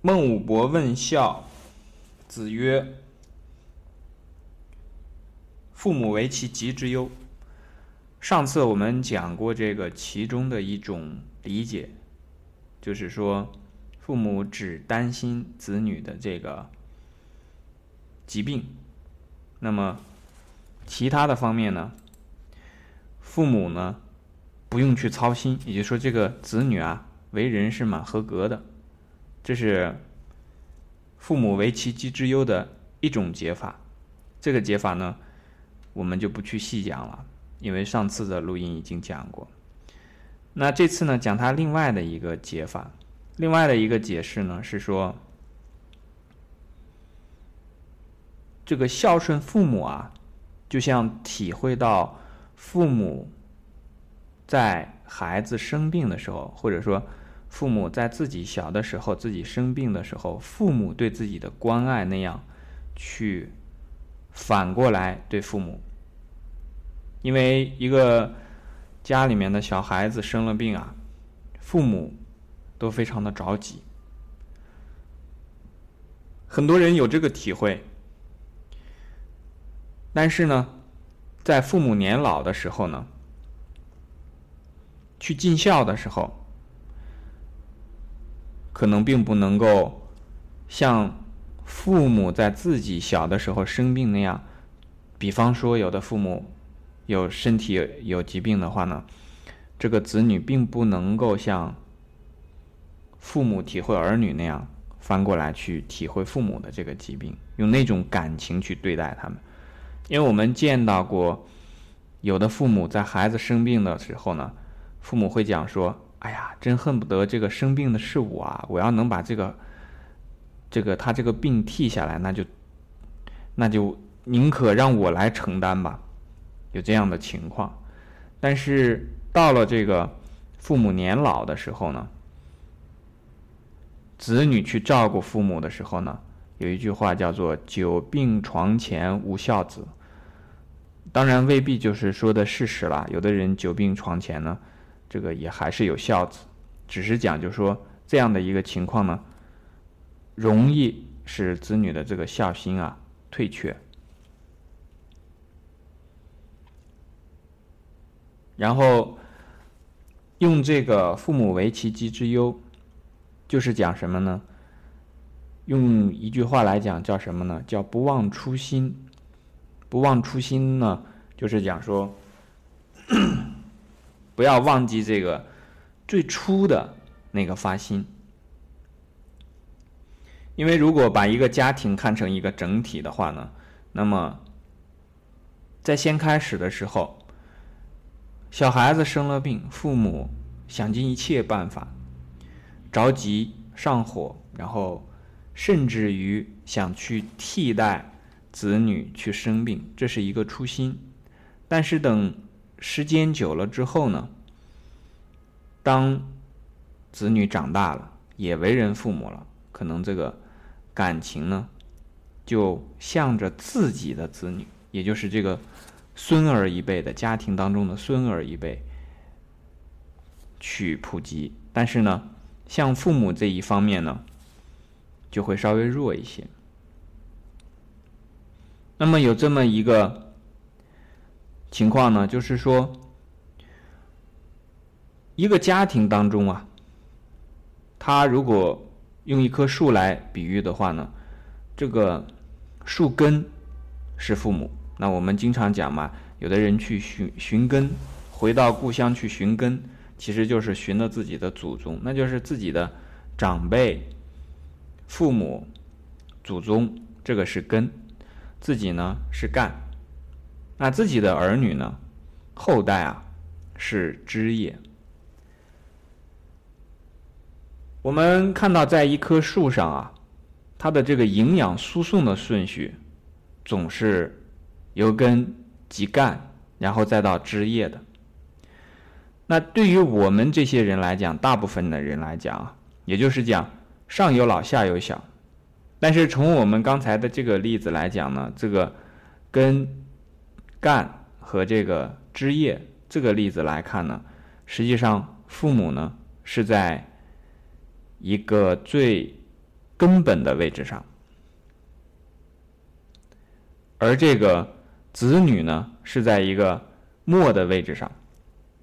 孟武伯问孝，子曰：“父母为其疾之忧。”上次我们讲过这个其中的一种理解，就是说，父母只担心子女的这个疾病，那么其他的方面呢，父母呢不用去操心，也就是说，这个子女啊为人是蛮合格的。这是父母为其疾之忧的一种解法，这个解法呢，我们就不去细讲了，因为上次的录音已经讲过。那这次呢，讲它另外的一个解法，另外的一个解释呢是说，这个孝顺父母啊，就像体会到父母在孩子生病的时候，或者说。父母在自己小的时候，自己生病的时候，父母对自己的关爱那样，去反过来对父母。因为一个家里面的小孩子生了病啊，父母都非常的着急。很多人有这个体会，但是呢，在父母年老的时候呢，去尽孝的时候。可能并不能够像父母在自己小的时候生病那样，比方说有的父母有身体有疾病的话呢，这个子女并不能够像父母体会儿女那样翻过来去体会父母的这个疾病，用那种感情去对待他们，因为我们见到过有的父母在孩子生病的时候呢，父母会讲说。哎呀，真恨不得这个生病的是我啊！我要能把这个，这个他这个病替下来，那就，那就宁可让我来承担吧。有这样的情况，但是到了这个父母年老的时候呢，子女去照顾父母的时候呢，有一句话叫做“久病床前无孝子”。当然未必就是说的事实了，有的人久病床前呢。这个也还是有孝子，只是讲就说这样的一个情况呢，容易使子女的这个孝心啊退却。然后用这个“父母为其疾之忧”，就是讲什么呢？用一句话来讲叫什么呢？叫不忘初心。不忘初心呢，就是讲说。不要忘记这个最初的那个发心，因为如果把一个家庭看成一个整体的话呢，那么在先开始的时候，小孩子生了病，父母想尽一切办法，着急上火，然后甚至于想去替代子女去生病，这是一个初心，但是等。时间久了之后呢，当子女长大了，也为人父母了，可能这个感情呢，就向着自己的子女，也就是这个孙儿一辈的家庭当中的孙儿一辈去普及。但是呢，像父母这一方面呢，就会稍微弱一些。那么有这么一个。情况呢，就是说，一个家庭当中啊，他如果用一棵树来比喻的话呢，这个树根是父母。那我们经常讲嘛，有的人去寻寻根，回到故乡去寻根，其实就是寻了自己的祖宗，那就是自己的长辈、父母、祖宗，这个是根，自己呢是干。那自己的儿女呢？后代啊，是枝叶。我们看到，在一棵树上啊，它的这个营养输送的顺序，总是由根及干，然后再到枝叶的。那对于我们这些人来讲，大部分的人来讲啊，也就是讲上有老下有小。但是从我们刚才的这个例子来讲呢，这个根。干和这个枝叶这个例子来看呢，实际上父母呢是在一个最根本的位置上，而这个子女呢是在一个末的位置上。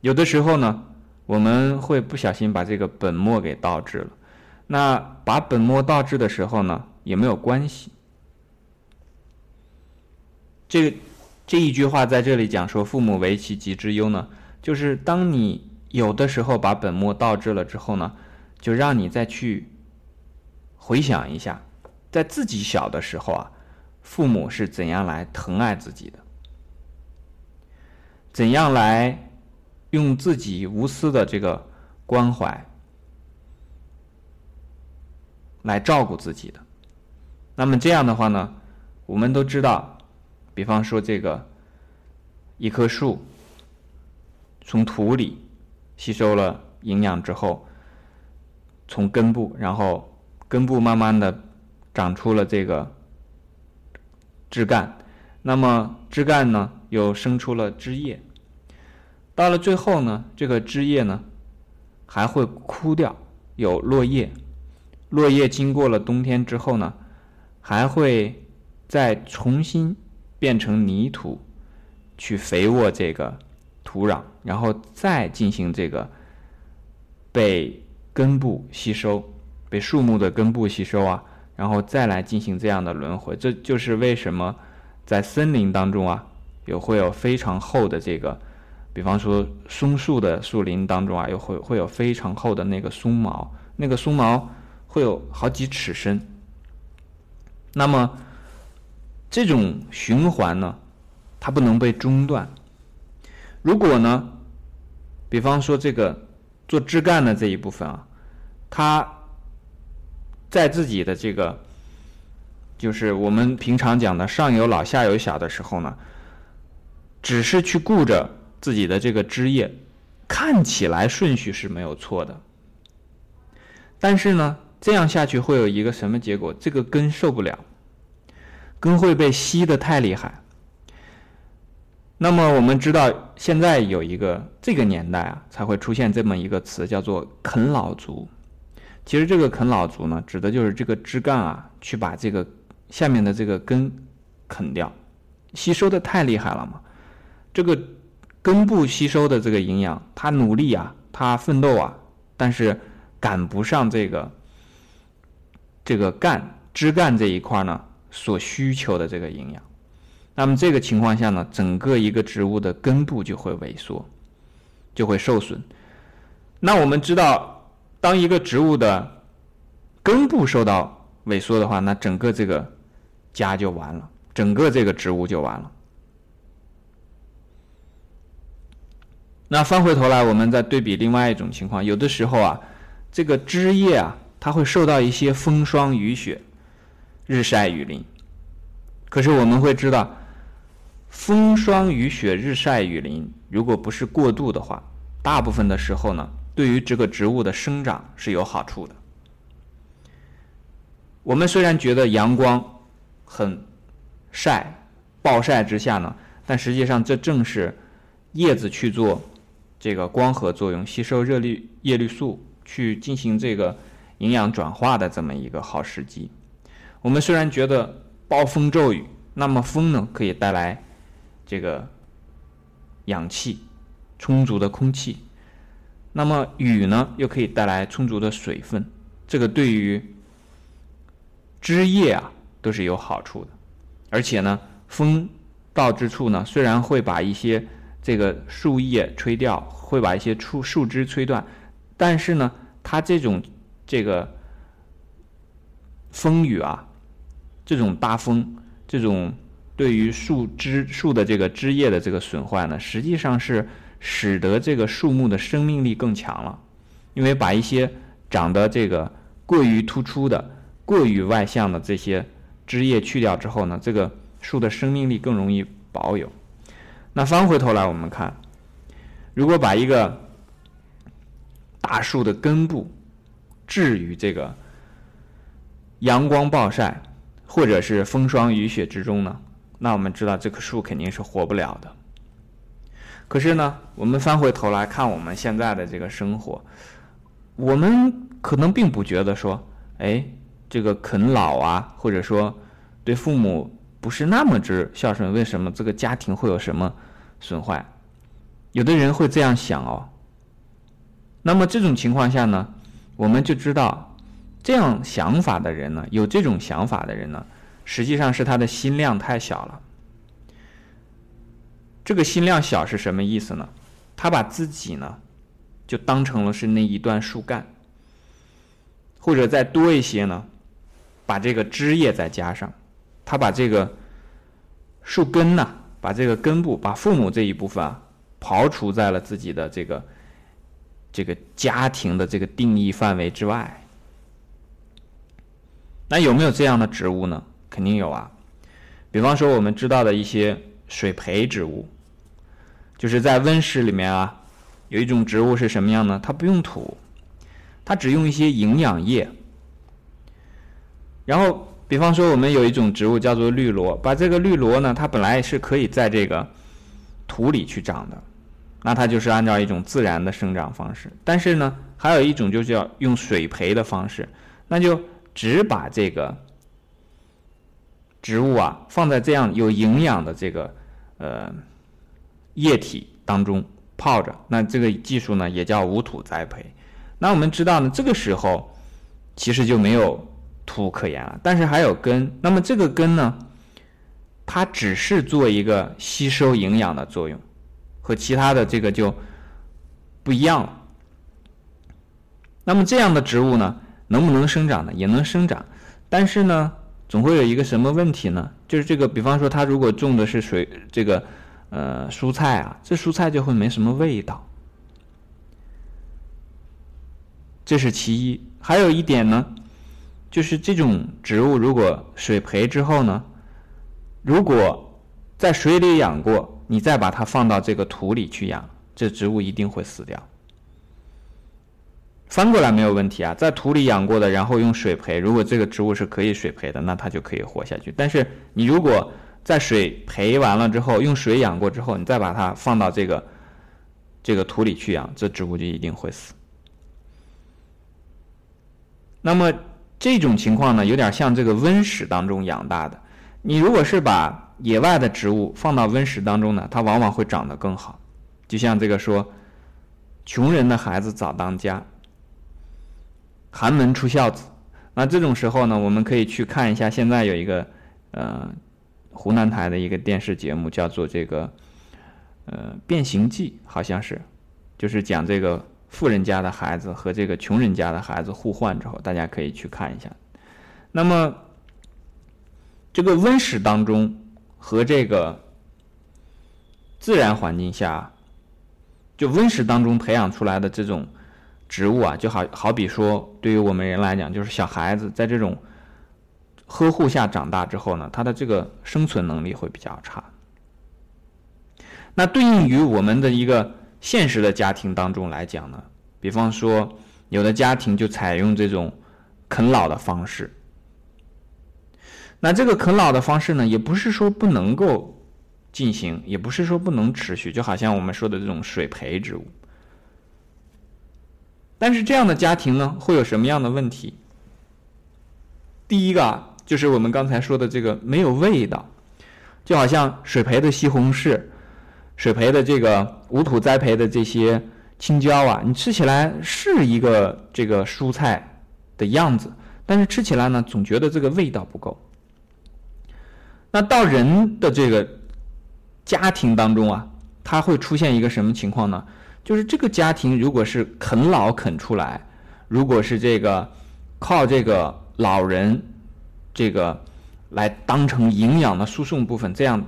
有的时候呢，我们会不小心把这个本末给倒置了。那把本末倒置的时候呢，也没有关系。这个这一句话在这里讲说“父母为其疾之忧”呢，就是当你有的时候把本末倒置了之后呢，就让你再去回想一下，在自己小的时候啊，父母是怎样来疼爱自己的，怎样来用自己无私的这个关怀。来照顾自己的，那么这样的话呢，我们都知道，比方说这个一棵树从土里吸收了营养之后，从根部，然后根部慢慢的长出了这个枝干，那么枝干呢又生出了枝叶，到了最后呢，这个枝叶呢还会枯掉，有落叶。落叶经过了冬天之后呢，还会再重新变成泥土，去肥沃这个土壤，然后再进行这个被根部吸收，被树木的根部吸收啊，然后再来进行这样的轮回。这就是为什么在森林当中啊，有会有非常厚的这个，比方说松树的树林当中啊，有会会有非常厚的那个松毛，那个松毛。会有好几尺深。那么，这种循环呢，它不能被中断。如果呢，比方说这个做枝干的这一部分啊，它在自己的这个，就是我们平常讲的上有老下有小的时候呢，只是去顾着自己的这个枝叶，看起来顺序是没有错的，但是呢。这样下去会有一个什么结果？这个根受不了，根会被吸的太厉害。那么我们知道，现在有一个这个年代啊，才会出现这么一个词，叫做“啃老族”。其实这个“啃老族”呢，指的就是这个枝干啊，去把这个下面的这个根啃掉，吸收的太厉害了嘛。这个根部吸收的这个营养，它努力啊，它奋斗啊，但是赶不上这个。这个干枝干这一块呢，所需求的这个营养，那么这个情况下呢，整个一个植物的根部就会萎缩，就会受损。那我们知道，当一个植物的根部受到萎缩的话，那整个这个家就完了，整个这个植物就完了。那翻回头来，我们再对比另外一种情况，有的时候啊，这个枝叶啊。它会受到一些风霜雨雪、日晒雨淋。可是我们会知道，风霜雨雪、日晒雨淋，如果不是过度的话，大部分的时候呢，对于这个植物的生长是有好处的。我们虽然觉得阳光很晒、暴晒之下呢，但实际上这正是叶子去做这个光合作用，吸收热绿叶绿素，去进行这个。营养转化的这么一个好时机。我们虽然觉得暴风骤雨，那么风呢可以带来这个氧气充足的空气，那么雨呢又可以带来充足的水分，这个对于枝叶啊都是有好处的。而且呢，风到之处呢，虽然会把一些这个树叶吹掉，会把一些树树枝吹断，但是呢，它这种。这个风雨啊，这种大风，这种对于树枝树的这个枝叶的这个损坏呢，实际上是使得这个树木的生命力更强了，因为把一些长得这个过于突出的、过于外向的这些枝叶去掉之后呢，这个树的生命力更容易保有。那翻回头来，我们看，如果把一个大树的根部，置于这个阳光暴晒，或者是风霜雨雪之中呢，那我们知道这棵树肯定是活不了的。可是呢，我们翻回头来看我们现在的这个生活，我们可能并不觉得说，哎，这个啃老啊，或者说对父母不是那么之孝顺，为什么这个家庭会有什么损坏？有的人会这样想哦。那么这种情况下呢，我们就知道，这样想法的人呢，有这种想法的人呢，实际上是他的心量太小了。这个心量小是什么意思呢？他把自己呢，就当成了是那一段树干，或者再多一些呢，把这个枝叶再加上，他把这个树根呢，把这个根部，把父母这一部分啊，刨除在了自己的这个。这个家庭的这个定义范围之外，那有没有这样的植物呢？肯定有啊。比方说我们知道的一些水培植物，就是在温室里面啊，有一种植物是什么样呢？它不用土，它只用一些营养液。然后，比方说我们有一种植物叫做绿萝，把这个绿萝呢，它本来是可以在这个土里去长的。那它就是按照一种自然的生长方式，但是呢，还有一种就是叫用水培的方式，那就只把这个植物啊放在这样有营养的这个呃液体当中泡着，那这个技术呢也叫无土栽培。那我们知道呢，这个时候其实就没有土可言了，但是还有根。那么这个根呢，它只是做一个吸收营养的作用。和其他的这个就不一样了。那么这样的植物呢，能不能生长呢？也能生长，但是呢，总会有一个什么问题呢？就是这个，比方说，它如果种的是水这个呃蔬菜啊，这蔬菜就会没什么味道。这是其一。还有一点呢，就是这种植物如果水培之后呢，如果在水里养过。你再把它放到这个土里去养，这植物一定会死掉。翻过来没有问题啊，在土里养过的，然后用水培，如果这个植物是可以水培的，那它就可以活下去。但是你如果在水培完了之后，用水养过之后，你再把它放到这个这个土里去养，这植物就一定会死。那么这种情况呢，有点像这个温室当中养大的。你如果是把野外的植物放到温室当中呢，它往往会长得更好。就像这个说，穷人的孩子早当家，寒门出孝子。那这种时候呢，我们可以去看一下，现在有一个呃湖南台的一个电视节目，叫做这个呃《变形记》，好像是，就是讲这个富人家的孩子和这个穷人家的孩子互换之后，大家可以去看一下。那么这个温室当中。和这个自然环境下，就温室当中培养出来的这种植物啊，就好好比说，对于我们人来讲，就是小孩子在这种呵护下长大之后呢，他的这个生存能力会比较差。那对应于我们的一个现实的家庭当中来讲呢，比方说，有的家庭就采用这种啃老的方式。那这个啃老的方式呢，也不是说不能够进行，也不是说不能持续，就好像我们说的这种水培植物。但是这样的家庭呢，会有什么样的问题？第一个啊，就是我们刚才说的这个没有味道，就好像水培的西红柿、水培的这个无土栽培的这些青椒啊，你吃起来是一个这个蔬菜的样子，但是吃起来呢，总觉得这个味道不够。那到人的这个家庭当中啊，它会出现一个什么情况呢？就是这个家庭如果是啃老啃出来，如果是这个靠这个老人这个来当成营养的输送部分，这样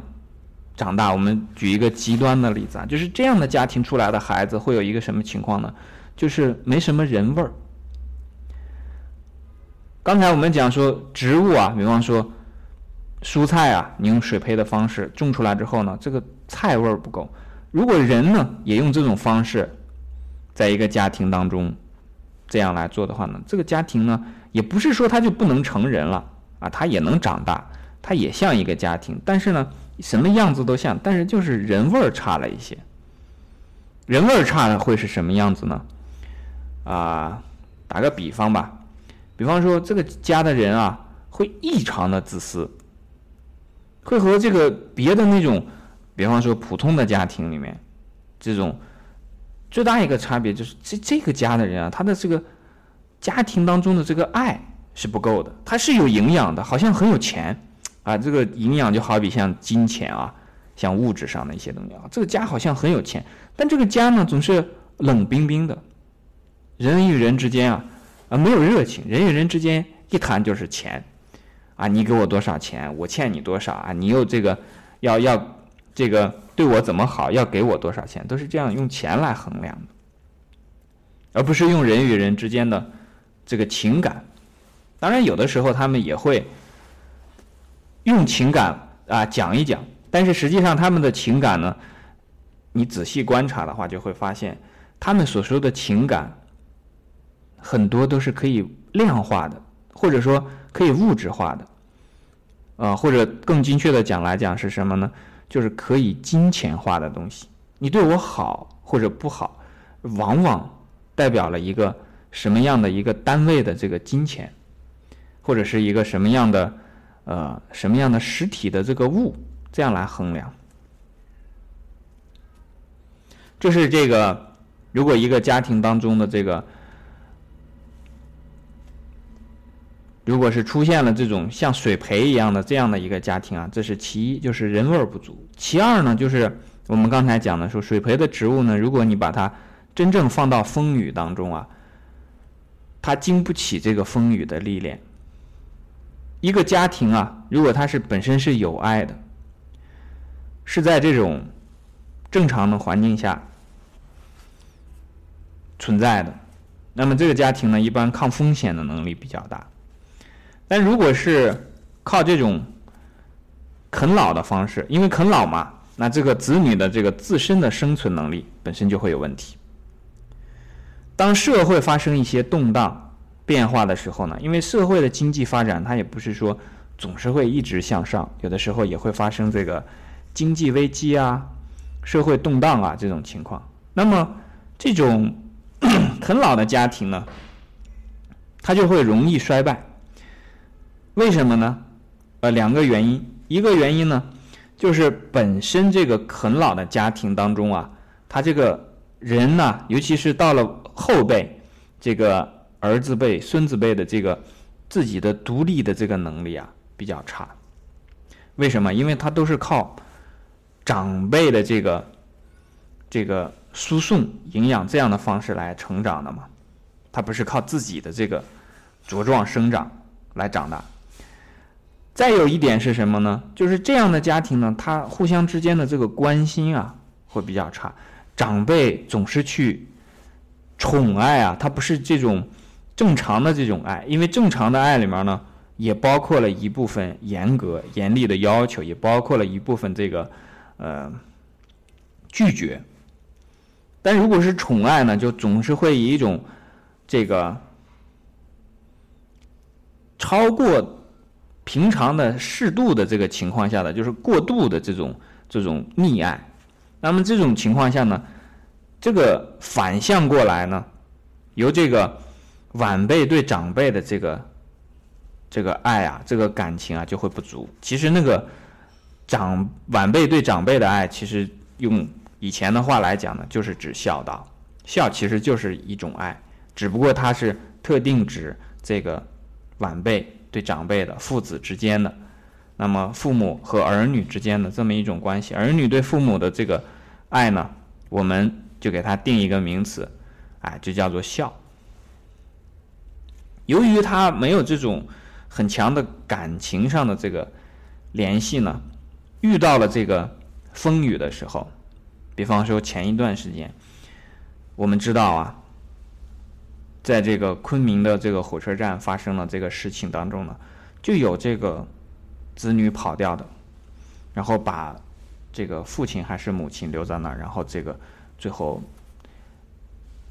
长大。我们举一个极端的例子啊，就是这样的家庭出来的孩子会有一个什么情况呢？就是没什么人味儿。刚才我们讲说植物啊，比方说。蔬菜啊，你用水培的方式种出来之后呢，这个菜味儿不够。如果人呢也用这种方式，在一个家庭当中这样来做的话呢，这个家庭呢也不是说他就不能成人了啊，他也能长大，他也像一个家庭，但是呢什么样子都像，但是就是人味儿差了一些。人味儿差会是什么样子呢？啊，打个比方吧，比方说这个家的人啊，会异常的自私，会和这个别的那种，比方说普通的家庭里面，这种最大一个差别就是这这个家的人啊，他的这个家庭当中的这个爱是不够的，他是有营养的，好像很有钱啊，这个营养就好比像金钱啊，像物质上的一些东西啊，这个家好像很有钱，但这个家呢总是冷冰冰的，人与人之间啊。啊，没有热情，人与人之间一谈就是钱，啊，你给我多少钱，我欠你多少啊？你又这个要要这个对我怎么好，要给我多少钱，都是这样用钱来衡量的，而不是用人与人之间的这个情感。当然，有的时候他们也会用情感啊讲一讲，但是实际上他们的情感呢，你仔细观察的话，就会发现他们所说的情感。很多都是可以量化的，或者说可以物质化的，啊，或者更精确的讲来讲是什么呢？就是可以金钱化的东西。你对我好或者不好，往往代表了一个什么样的一个单位的这个金钱，或者是一个什么样的呃什么样的实体的这个物，这样来衡量。这是这个，如果一个家庭当中的这个。如果是出现了这种像水培一样的这样的一个家庭啊，这是其一，就是人味儿不足。其二呢，就是我们刚才讲的说，水培的植物呢，如果你把它真正放到风雨当中啊，它经不起这个风雨的历练。一个家庭啊，如果它是本身是有爱的，是在这种正常的环境下存在的，那么这个家庭呢，一般抗风险的能力比较大。但如果是靠这种啃老的方式，因为啃老嘛，那这个子女的这个自身的生存能力本身就会有问题。当社会发生一些动荡变化的时候呢，因为社会的经济发展它也不是说总是会一直向上，有的时候也会发生这个经济危机啊、社会动荡啊这种情况。那么这种 啃老的家庭呢，它就会容易衰败。为什么呢？呃，两个原因。一个原因呢，就是本身这个啃老的家庭当中啊，他这个人呢，尤其是到了后辈，这个儿子辈、孙子辈的这个自己的独立的这个能力啊比较差。为什么？因为他都是靠长辈的这个这个输送营养这样的方式来成长的嘛，他不是靠自己的这个茁壮生长来长大。再有一点是什么呢？就是这样的家庭呢，他互相之间的这个关心啊，会比较差。长辈总是去宠爱啊，他不是这种正常的这种爱，因为正常的爱里面呢，也包括了一部分严格、严厉的要求，也包括了一部分这个呃拒绝。但如果是宠爱呢，就总是会以一种这个超过。平常的适度的这个情况下的，就是过度的这种这种溺爱，那么这种情况下呢，这个反向过来呢，由这个晚辈对长辈的这个这个爱啊，这个感情啊就会不足。其实那个长晚辈对长辈的爱，其实用以前的话来讲呢，就是指孝道。孝其实就是一种爱，只不过它是特定指这个晚辈。对长辈的父子之间的，那么父母和儿女之间的这么一种关系，儿女对父母的这个爱呢，我们就给他定一个名词，哎，就叫做孝。由于他没有这种很强的感情上的这个联系呢，遇到了这个风雨的时候，比方说前一段时间，我们知道啊。在这个昆明的这个火车站发生了这个事情当中呢，就有这个子女跑掉的，然后把这个父亲还是母亲留在那儿，然后这个最后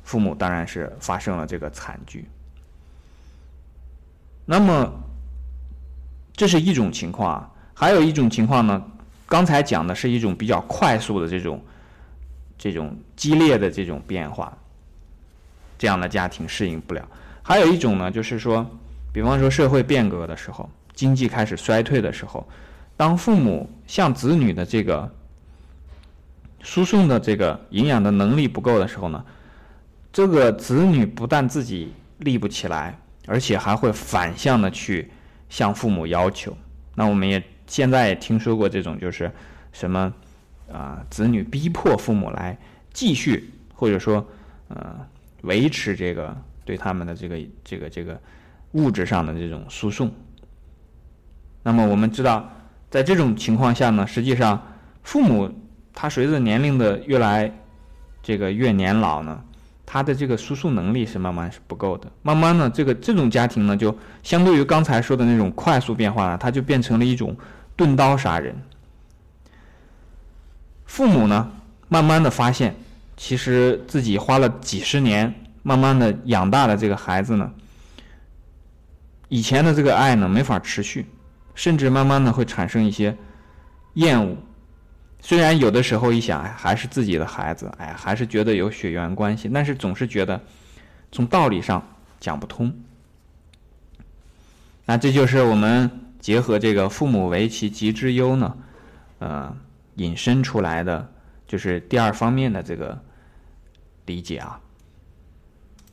父母当然是发生了这个惨剧。那么这是一种情况啊，还有一种情况呢，刚才讲的是一种比较快速的这种这种激烈的这种变化。这样的家庭适应不了，还有一种呢，就是说，比方说社会变革的时候，经济开始衰退的时候，当父母向子女的这个输送的这个营养的能力不够的时候呢，这个子女不但自己立不起来，而且还会反向的去向父母要求。那我们也现在也听说过这种，就是什么啊，子女逼迫父母来继续或者说呃维持这个对他们的这个这个这个物质上的这种输送。那么我们知道，在这种情况下呢，实际上父母。他随着年龄的越来，这个越年老呢，他的这个输送能力是慢慢是不够的。慢慢呢，这个这种家庭呢，就相对于刚才说的那种快速变化呢，它就变成了一种钝刀杀人。父母呢，慢慢的发现，其实自己花了几十年，慢慢的养大的这个孩子呢，以前的这个爱呢，没法持续，甚至慢慢的会产生一些厌恶。虽然有的时候一想，哎，还是自己的孩子，哎，还是觉得有血缘关系，但是总是觉得从道理上讲不通。那这就是我们结合这个“父母为其疾之忧”呢，呃，引申出来的就是第二方面的这个理解啊。